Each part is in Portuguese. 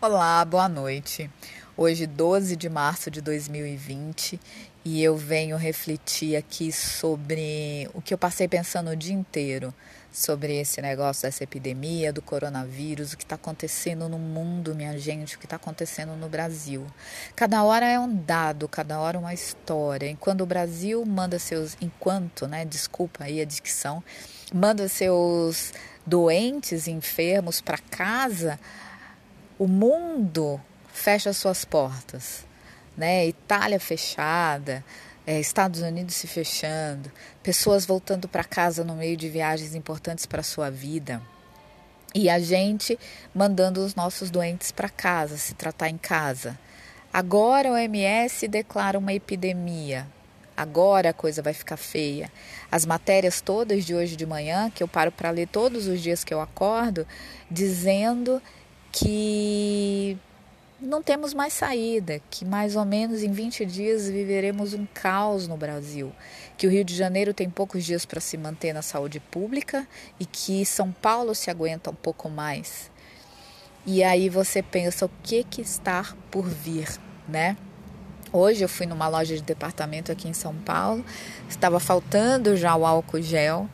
Olá, boa noite. Hoje, 12 de março de 2020, e eu venho refletir aqui sobre o que eu passei pensando o dia inteiro sobre esse negócio dessa epidemia, do coronavírus, o que está acontecendo no mundo, minha gente, o que está acontecendo no Brasil. Cada hora é um dado, cada hora uma história. Enquanto o Brasil manda seus. Enquanto, né? Desculpa aí a dicção, manda seus doentes, enfermos para casa o mundo fecha suas portas, né? Itália fechada, é, Estados Unidos se fechando, pessoas voltando para casa no meio de viagens importantes para sua vida. E a gente mandando os nossos doentes para casa, se tratar em casa. Agora o OMS declara uma epidemia. Agora a coisa vai ficar feia. As matérias todas de hoje de manhã, que eu paro para ler todos os dias que eu acordo, dizendo que não temos mais saída, que mais ou menos em 20 dias viveremos um caos no Brasil, que o Rio de Janeiro tem poucos dias para se manter na saúde pública e que São Paulo se aguenta um pouco mais. E aí você pensa o que que está por vir, né? Hoje eu fui numa loja de departamento aqui em São Paulo, estava faltando já o álcool gel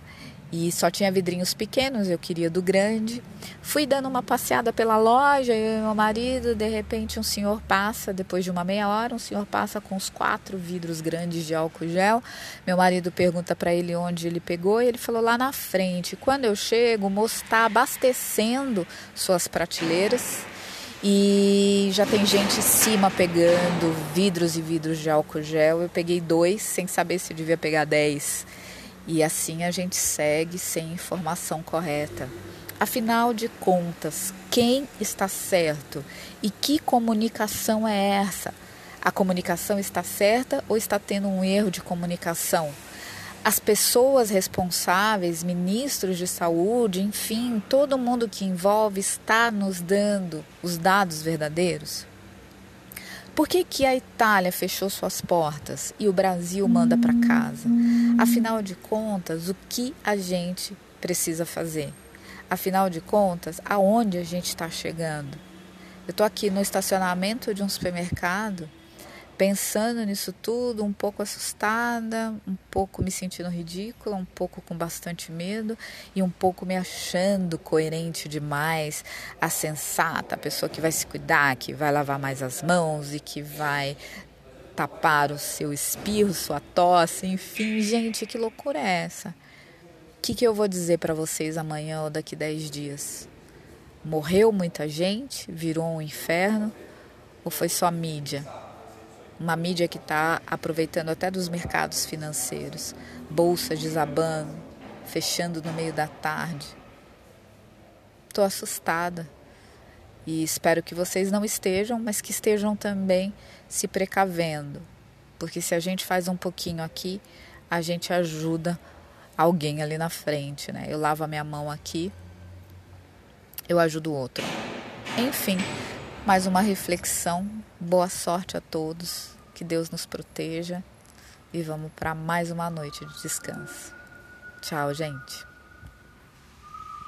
e só tinha vidrinhos pequenos, eu queria do grande. Fui dando uma passeada pela loja, eu e meu marido, de repente um senhor passa, depois de uma meia hora, um senhor passa com os quatro vidros grandes de álcool gel. Meu marido pergunta para ele onde ele pegou e ele falou lá na frente. Quando eu chego, o moço está abastecendo suas prateleiras. E já tem gente em cima pegando vidros e vidros de álcool gel. Eu peguei dois, sem saber se eu devia pegar dez. E assim a gente segue sem informação correta. Afinal de contas, quem está certo e que comunicação é essa? A comunicação está certa ou está tendo um erro de comunicação? As pessoas responsáveis, ministros de saúde, enfim, todo mundo que envolve está nos dando os dados verdadeiros? Por que, que a Itália fechou suas portas e o Brasil manda para casa? Afinal de contas, o que a gente precisa fazer? Afinal de contas, aonde a gente está chegando? Eu estou aqui no estacionamento de um supermercado pensando nisso tudo, um pouco assustada, um pouco me sentindo ridícula, um pouco com bastante medo e um pouco me achando coerente demais, a sensata, a pessoa que vai se cuidar, que vai lavar mais as mãos e que vai tapar o seu espirro, sua tosse, enfim, gente, que loucura é essa? O que, que eu vou dizer para vocês amanhã ou daqui 10 dias? Morreu muita gente? Virou um inferno? Ou foi só mídia? Uma mídia que está aproveitando até dos mercados financeiros, bolsa desabando, fechando no meio da tarde. Estou assustada e espero que vocês não estejam, mas que estejam também se precavendo, porque se a gente faz um pouquinho aqui, a gente ajuda alguém ali na frente, né? Eu lavo a minha mão aqui, eu ajudo o outro. Enfim, mais uma reflexão. Boa sorte a todos. Que Deus nos proteja. E vamos para mais uma noite de descanso. Tchau, gente.